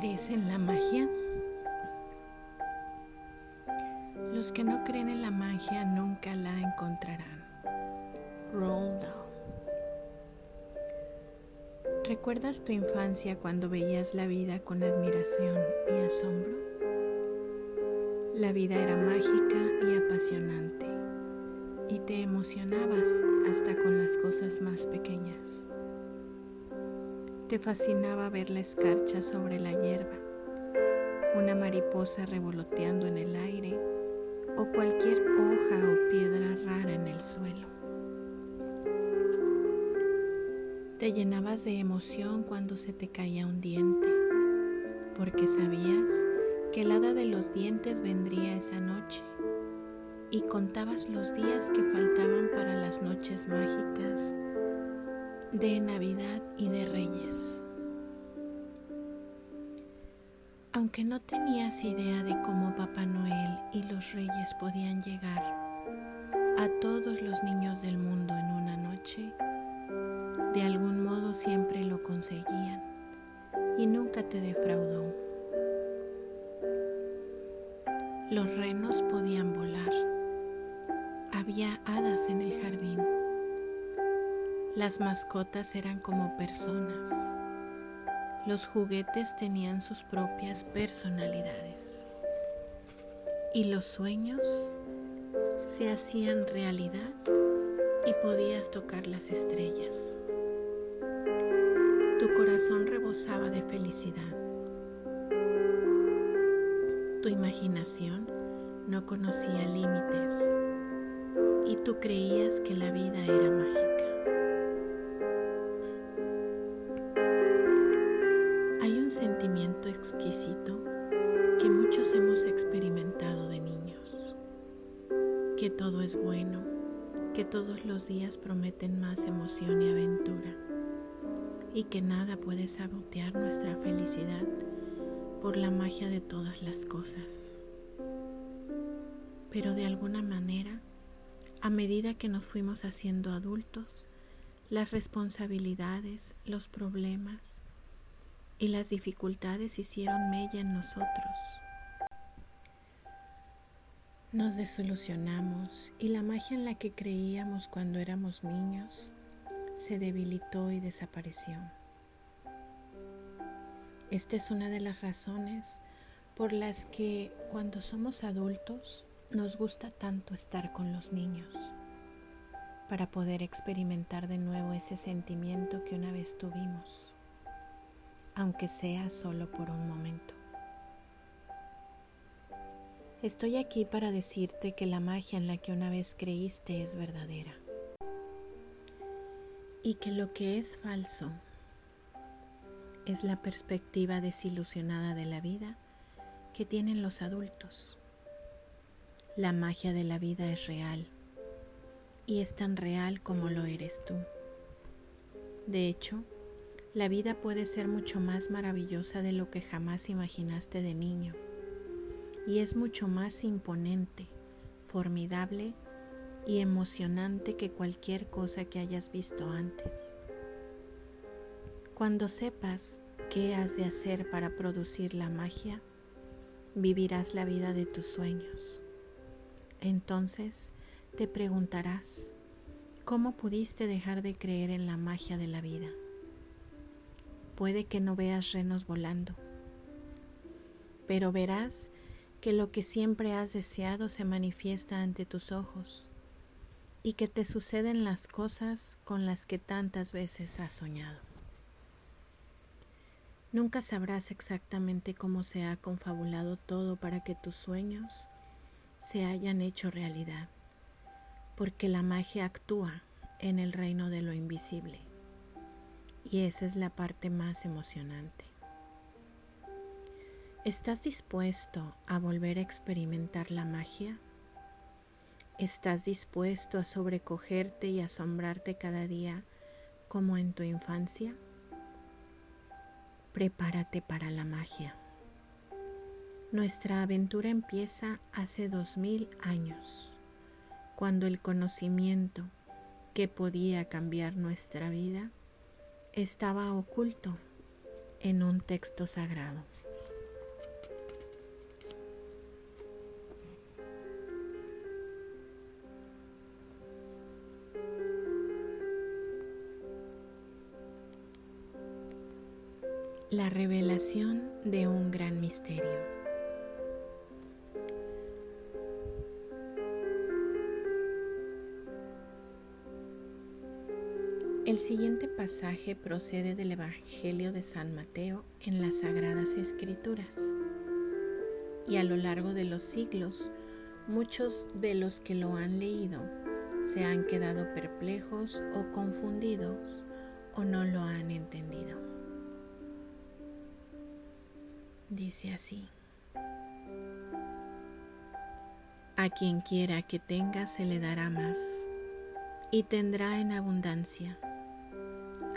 ¿Crees en la magia? Los que no creen en la magia nunca la encontrarán. Roald Dahl. ¿Recuerdas tu infancia cuando veías la vida con admiración y asombro? La vida era mágica y apasionante y te emocionabas hasta con las cosas más pequeñas. Te fascinaba ver la escarcha sobre la hierba, una mariposa revoloteando en el aire o cualquier hoja o piedra rara en el suelo. Te llenabas de emoción cuando se te caía un diente, porque sabías que el hada de los dientes vendría esa noche y contabas los días que faltaban para las noches mágicas de Navidad y de Reyes. Aunque no tenías idea de cómo Papá Noel y los Reyes podían llegar a todos los niños del mundo en una noche, de algún modo siempre lo conseguían y nunca te defraudó. Los renos podían volar. Había hadas en el jardín las mascotas eran como personas. Los juguetes tenían sus propias personalidades. Y los sueños se hacían realidad y podías tocar las estrellas. Tu corazón rebosaba de felicidad. Tu imaginación no conocía límites y tú creías que la vida era mágica. Exquisito que muchos hemos experimentado de niños, que todo es bueno, que todos los días prometen más emoción y aventura y que nada puede sabotear nuestra felicidad por la magia de todas las cosas. Pero de alguna manera, a medida que nos fuimos haciendo adultos, las responsabilidades, los problemas, y las dificultades hicieron mella en nosotros. Nos desilusionamos y la magia en la que creíamos cuando éramos niños se debilitó y desapareció. Esta es una de las razones por las que cuando somos adultos nos gusta tanto estar con los niños, para poder experimentar de nuevo ese sentimiento que una vez tuvimos aunque sea solo por un momento. Estoy aquí para decirte que la magia en la que una vez creíste es verdadera y que lo que es falso es la perspectiva desilusionada de la vida que tienen los adultos. La magia de la vida es real y es tan real como lo eres tú. De hecho, la vida puede ser mucho más maravillosa de lo que jamás imaginaste de niño y es mucho más imponente, formidable y emocionante que cualquier cosa que hayas visto antes. Cuando sepas qué has de hacer para producir la magia, vivirás la vida de tus sueños. Entonces te preguntarás, ¿cómo pudiste dejar de creer en la magia de la vida? Puede que no veas renos volando, pero verás que lo que siempre has deseado se manifiesta ante tus ojos y que te suceden las cosas con las que tantas veces has soñado. Nunca sabrás exactamente cómo se ha confabulado todo para que tus sueños se hayan hecho realidad, porque la magia actúa en el reino de lo invisible. Y esa es la parte más emocionante. ¿Estás dispuesto a volver a experimentar la magia? ¿Estás dispuesto a sobrecogerte y asombrarte cada día como en tu infancia? Prepárate para la magia. Nuestra aventura empieza hace dos mil años, cuando el conocimiento que podía cambiar nuestra vida estaba oculto en un texto sagrado. La revelación de un gran misterio. El siguiente pasaje procede del Evangelio de San Mateo en las Sagradas Escrituras. Y a lo largo de los siglos, muchos de los que lo han leído se han quedado perplejos o confundidos o no lo han entendido. dice así. A quien quiera que tenga se le dará más y tendrá en abundancia.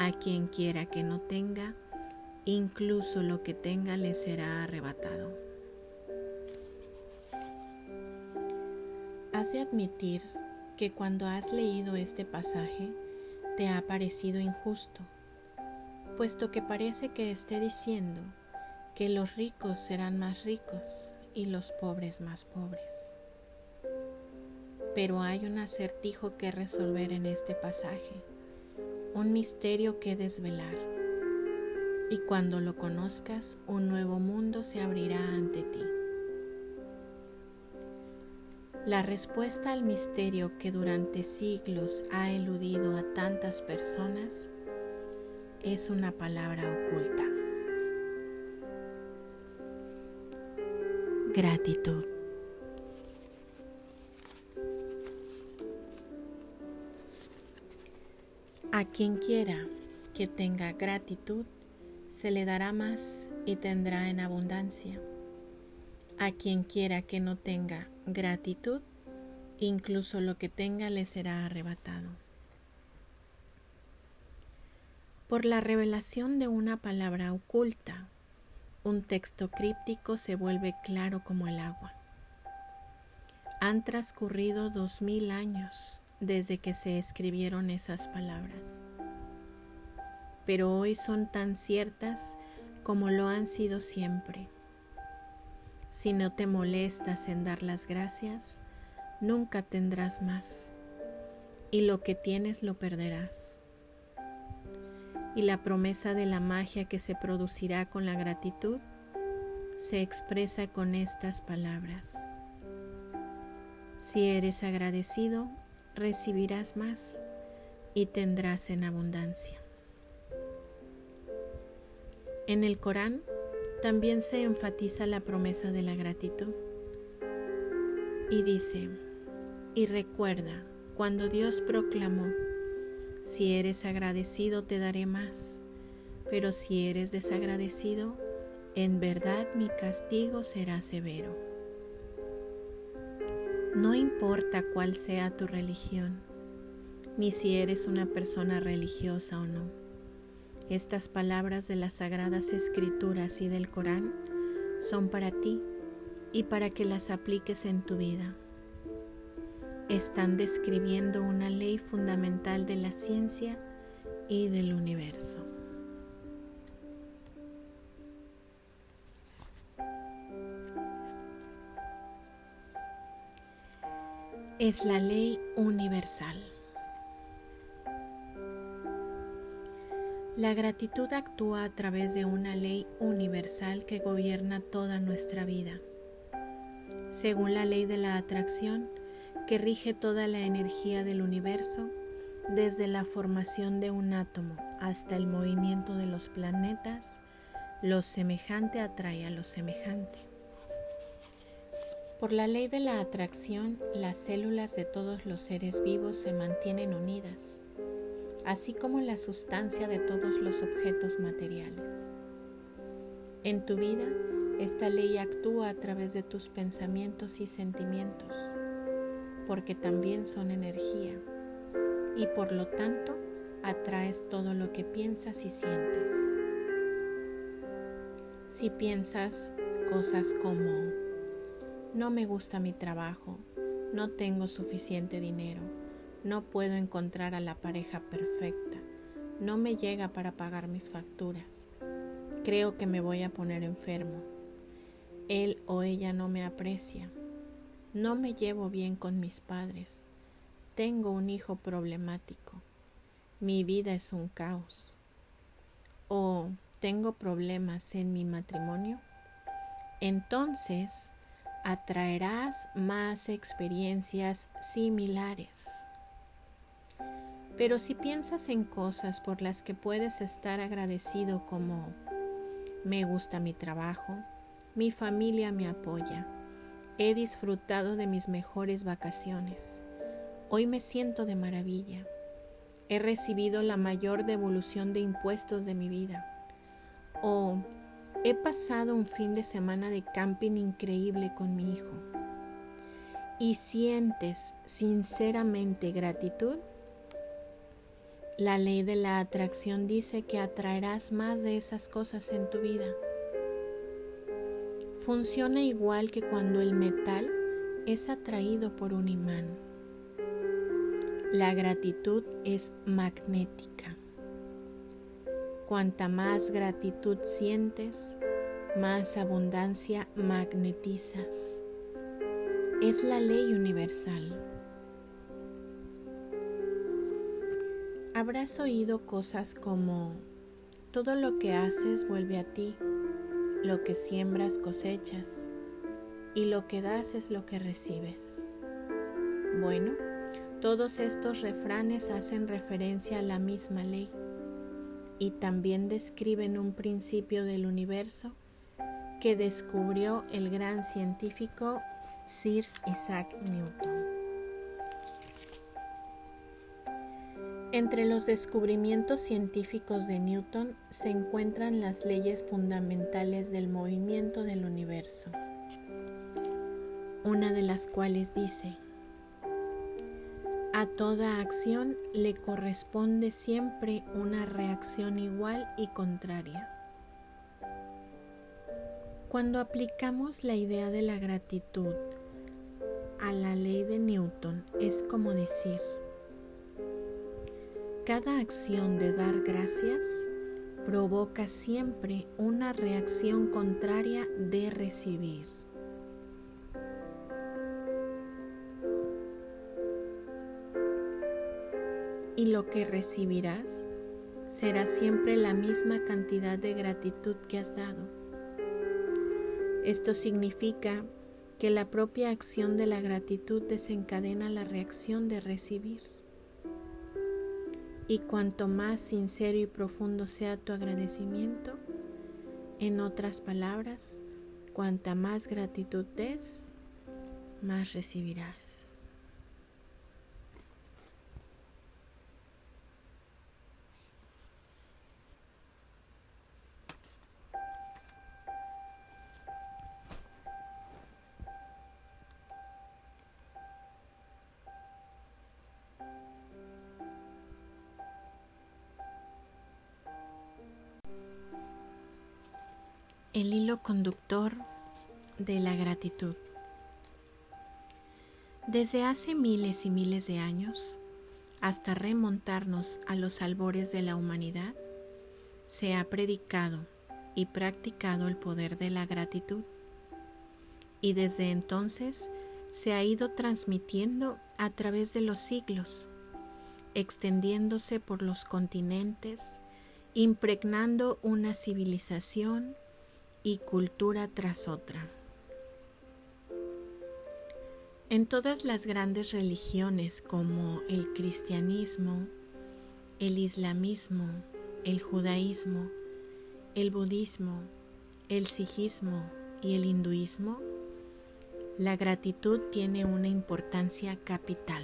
A quien quiera que no tenga, incluso lo que tenga le será arrebatado. Hace admitir que cuando has leído este pasaje te ha parecido injusto, puesto que parece que esté diciendo que los ricos serán más ricos y los pobres más pobres. Pero hay un acertijo que resolver en este pasaje, un misterio que desvelar. Y cuando lo conozcas, un nuevo mundo se abrirá ante ti. La respuesta al misterio que durante siglos ha eludido a tantas personas es una palabra oculta. gratitud. A quien quiera que tenga gratitud, se le dará más y tendrá en abundancia. A quien quiera que no tenga gratitud, incluso lo que tenga le será arrebatado. Por la revelación de una palabra oculta un texto críptico se vuelve claro como el agua. Han transcurrido dos mil años desde que se escribieron esas palabras, pero hoy son tan ciertas como lo han sido siempre. Si no te molestas en dar las gracias, nunca tendrás más, y lo que tienes lo perderás y la promesa de la magia que se producirá con la gratitud se expresa con estas palabras. Si eres agradecido, recibirás más y tendrás en abundancia. En el Corán también se enfatiza la promesa de la gratitud y dice, y recuerda cuando Dios proclamó, si eres agradecido te daré más, pero si eres desagradecido, en verdad mi castigo será severo. No importa cuál sea tu religión, ni si eres una persona religiosa o no. Estas palabras de las sagradas escrituras y del Corán son para ti y para que las apliques en tu vida están describiendo una ley fundamental de la ciencia y del universo. Es la ley universal. La gratitud actúa a través de una ley universal que gobierna toda nuestra vida. Según la ley de la atracción, que rige toda la energía del universo, desde la formación de un átomo hasta el movimiento de los planetas, lo semejante atrae a lo semejante. Por la ley de la atracción, las células de todos los seres vivos se mantienen unidas, así como la sustancia de todos los objetos materiales. En tu vida, esta ley actúa a través de tus pensamientos y sentimientos porque también son energía y por lo tanto atraes todo lo que piensas y sientes. Si piensas cosas como no me gusta mi trabajo, no tengo suficiente dinero, no puedo encontrar a la pareja perfecta, no me llega para pagar mis facturas, creo que me voy a poner enfermo, él o ella no me aprecia, no me llevo bien con mis padres. Tengo un hijo problemático. Mi vida es un caos. O tengo problemas en mi matrimonio, entonces atraerás más experiencias similares. Pero si piensas en cosas por las que puedes estar agradecido como me gusta mi trabajo, mi familia me apoya, he disfrutado de mis mejores vacaciones, hoy me siento de maravilla, he recibido la mayor devolución de impuestos de mi vida, o he pasado un fin de semana de camping increíble con mi hijo, y sientes sinceramente gratitud, la ley de la atracción dice que atraerás más de esas cosas en tu vida. Funciona igual que cuando el metal es atraído por un imán. La gratitud es magnética. Cuanta más gratitud sientes, más abundancia magnetizas. Es la ley universal. Habrás oído cosas como, todo lo que haces vuelve a ti, lo que siembras cosechas, y lo que das es lo que recibes. Bueno, todos estos refranes hacen referencia a la misma ley y también describen un principio del universo que descubrió el gran científico Sir Isaac Newton. Entre los descubrimientos científicos de Newton se encuentran las leyes fundamentales del movimiento del universo, una de las cuales dice, a toda acción le corresponde siempre una reacción igual y contraria. Cuando aplicamos la idea de la gratitud a la ley de Newton es como decir, cada acción de dar gracias provoca siempre una reacción contraria de recibir. Y lo que recibirás será siempre la misma cantidad de gratitud que has dado. Esto significa que la propia acción de la gratitud desencadena la reacción de recibir. Y cuanto más sincero y profundo sea tu agradecimiento, en otras palabras, cuanta más gratitud des, más recibirás. Conductor de la gratitud. Desde hace miles y miles de años, hasta remontarnos a los albores de la humanidad, se ha predicado y practicado el poder de la gratitud. Y desde entonces se ha ido transmitiendo a través de los siglos, extendiéndose por los continentes, impregnando una civilización y cultura tras otra. En todas las grandes religiones como el cristianismo, el islamismo, el judaísmo, el budismo, el sijismo y el hinduismo, la gratitud tiene una importancia capital.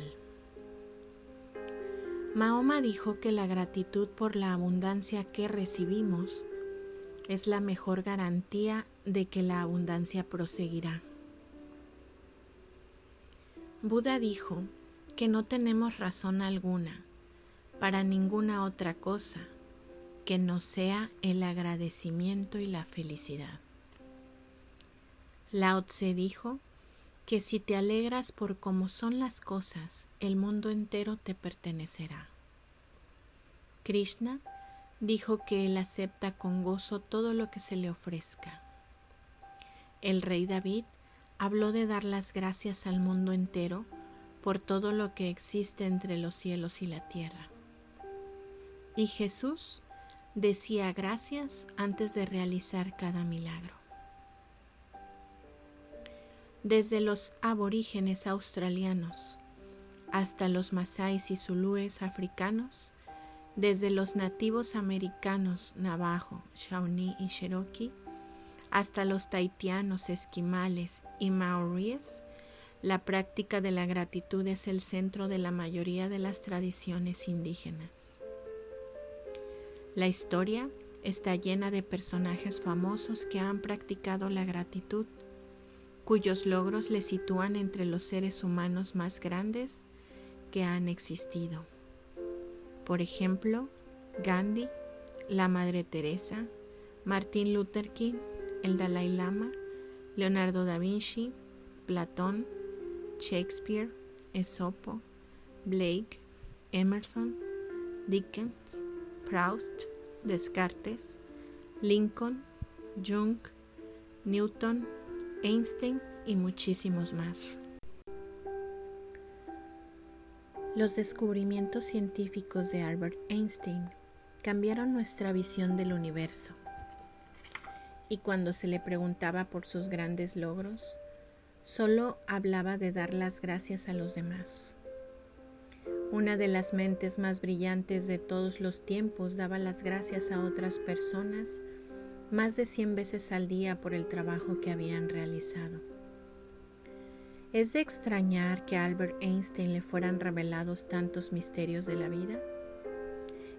Mahoma dijo que la gratitud por la abundancia que recibimos es la mejor garantía de que la abundancia proseguirá. Buda dijo que no tenemos razón alguna para ninguna otra cosa que no sea el agradecimiento y la felicidad. Lao Tse dijo que si te alegras por cómo son las cosas, el mundo entero te pertenecerá. Krishna dijo que él acepta con gozo todo lo que se le ofrezca. El rey David habló de dar las gracias al mundo entero por todo lo que existe entre los cielos y la tierra. Y Jesús decía gracias antes de realizar cada milagro. Desde los aborígenes australianos hasta los masáis y zulúes africanos, desde los nativos americanos Navajo, Shawnee y Cherokee, hasta los taitianos, esquimales y maoríes, la práctica de la gratitud es el centro de la mayoría de las tradiciones indígenas. La historia está llena de personajes famosos que han practicado la gratitud, cuyos logros le sitúan entre los seres humanos más grandes que han existido. Por ejemplo, Gandhi, la Madre Teresa, Martin Luther King, el Dalai Lama, Leonardo da Vinci, Platón, Shakespeare, Esopo, Blake, Emerson, Dickens, Proust, Descartes, Lincoln, Jung, Newton, Einstein y muchísimos más. Los descubrimientos científicos de Albert Einstein cambiaron nuestra visión del universo. Y cuando se le preguntaba por sus grandes logros, solo hablaba de dar las gracias a los demás. Una de las mentes más brillantes de todos los tiempos daba las gracias a otras personas más de 100 veces al día por el trabajo que habían realizado. ¿Es de extrañar que a Albert Einstein le fueran revelados tantos misterios de la vida?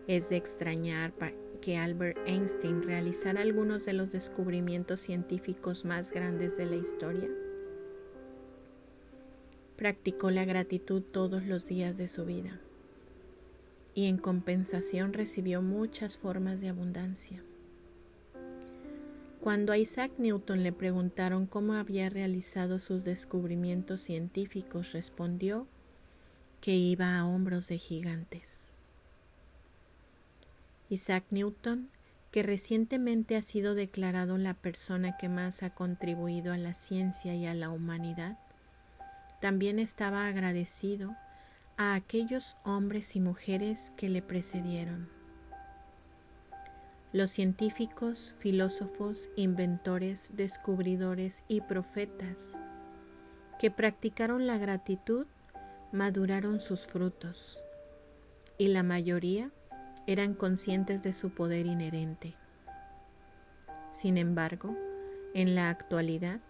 ¿Es de extrañar que Albert Einstein realizara algunos de los descubrimientos científicos más grandes de la historia? Practicó la gratitud todos los días de su vida y en compensación recibió muchas formas de abundancia. Cuando a Isaac Newton le preguntaron cómo había realizado sus descubrimientos científicos, respondió que iba a hombros de gigantes. Isaac Newton, que recientemente ha sido declarado la persona que más ha contribuido a la ciencia y a la humanidad, también estaba agradecido a aquellos hombres y mujeres que le precedieron. Los científicos, filósofos, inventores, descubridores y profetas que practicaron la gratitud maduraron sus frutos y la mayoría eran conscientes de su poder inherente. Sin embargo, en la actualidad,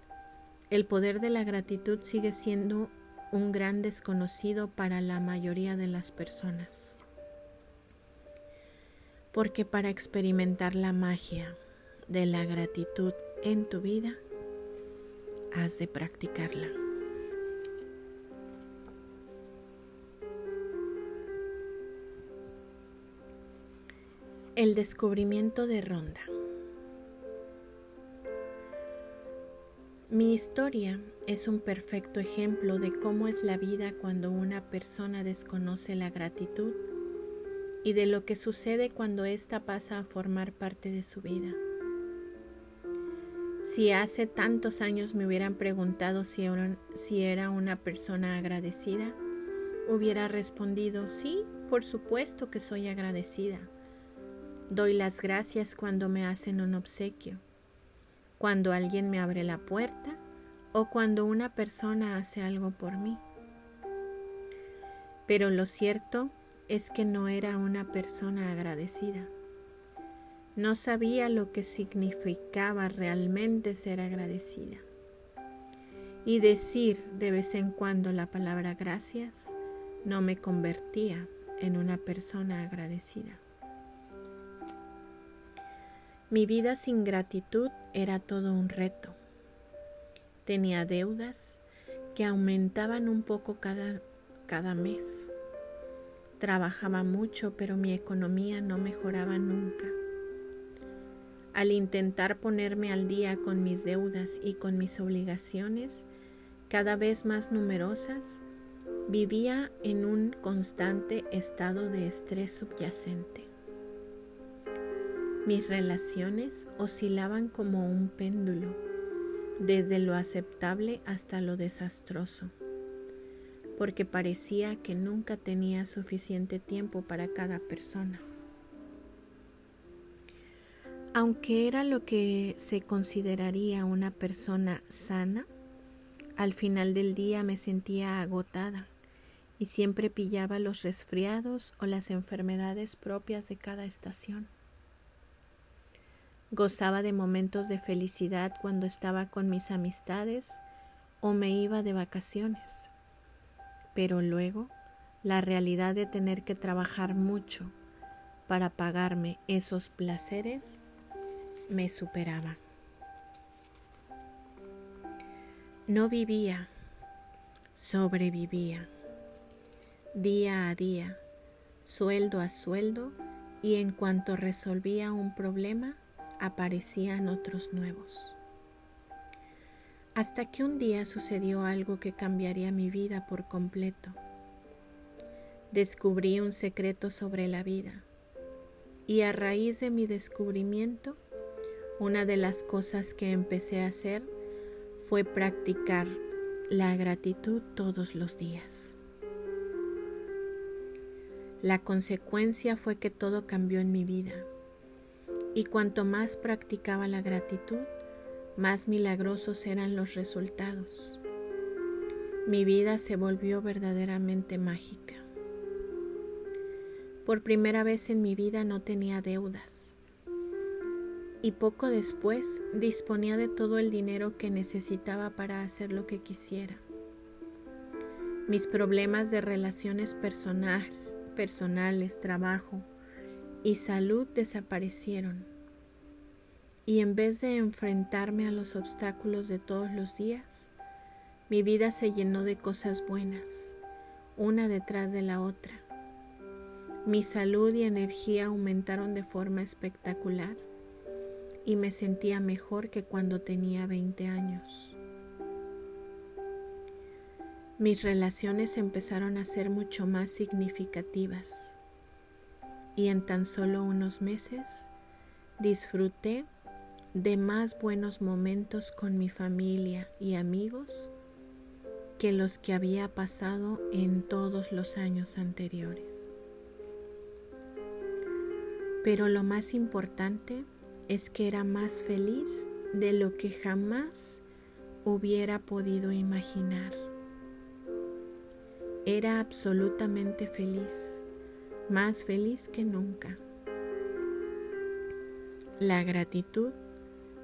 el poder de la gratitud sigue siendo un gran desconocido para la mayoría de las personas. Porque para experimentar la magia de la gratitud en tu vida, has de practicarla. El descubrimiento de Ronda. Mi historia es un perfecto ejemplo de cómo es la vida cuando una persona desconoce la gratitud y de lo que sucede cuando ésta pasa a formar parte de su vida. Si hace tantos años me hubieran preguntado si era, una persona agradecida, hubiera respondido, sí, por supuesto que soy agradecida. Doy las gracias cuando me hacen un obsequio cuando alguien me abre la puerta o cuando una persona hace algo por mí. Pero lo cierto es que no era una persona agradecida. No sabía lo que significaba realmente ser agradecida. Y decir de vez en cuando la palabra gracias no me convertía en una persona agradecida. Mi vida sin gratitud era todo un reto. Tenía deudas que aumentaban un poco cada, cada mes. Trabajaba mucho, pero mi economía no mejoraba nunca. Al intentar ponerme al día con mis deudas y con mis obligaciones, cada vez más numerosas, vivía en un constante estado de estrés subyacente. Mis relaciones oscilaban como un péndulo, desde lo aceptable hasta lo desastroso, porque parecía que nunca tenía suficiente tiempo para cada persona. Aunque era lo que se consideraría una persona sana, al final del día me sentía agotada y siempre pillaba los resfriados o las enfermedades propias de cada estación. Gozaba de momentos de felicidad cuando estaba con mis amistades o me iba de vacaciones, pero luego la realidad de tener que trabajar mucho para pagarme esos placeres me superaba. No vivía, sobrevivía, día a día, sueldo a sueldo, y en cuanto resolvía un problema, aparecían otros nuevos. Hasta que un día sucedió algo que cambiaría mi vida por completo. Descubrí un secreto sobre la vida y a raíz de mi descubrimiento, una de las cosas que empecé a hacer fue practicar la gratitud todos los días. La consecuencia fue que todo cambió en mi vida y cuanto más practicaba la gratitud, más milagrosos eran los resultados. Mi vida se volvió verdaderamente mágica. Por primera vez en mi vida no tenía deudas y poco después disponía de todo el dinero que necesitaba para hacer lo que quisiera. Mis problemas de relaciones personal, personales, trabajo y salud desaparecieron. Y en vez de enfrentarme a los obstáculos de todos los días, mi vida se llenó de cosas buenas, una detrás de la otra. Mi salud y energía aumentaron de forma espectacular y me sentía mejor que cuando tenía 20 años. Mis relaciones empezaron a ser mucho más significativas y en tan solo unos meses disfruté de más buenos momentos con mi familia y amigos que los que había pasado en todos los años anteriores. Pero lo más importante es que era más feliz de lo que jamás hubiera podido imaginar. Era absolutamente feliz, más feliz que nunca. La gratitud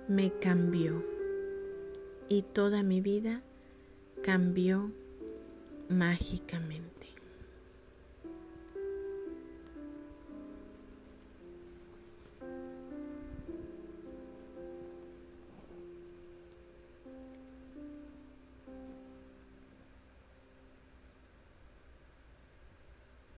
me cambió y toda mi vida cambió mágicamente.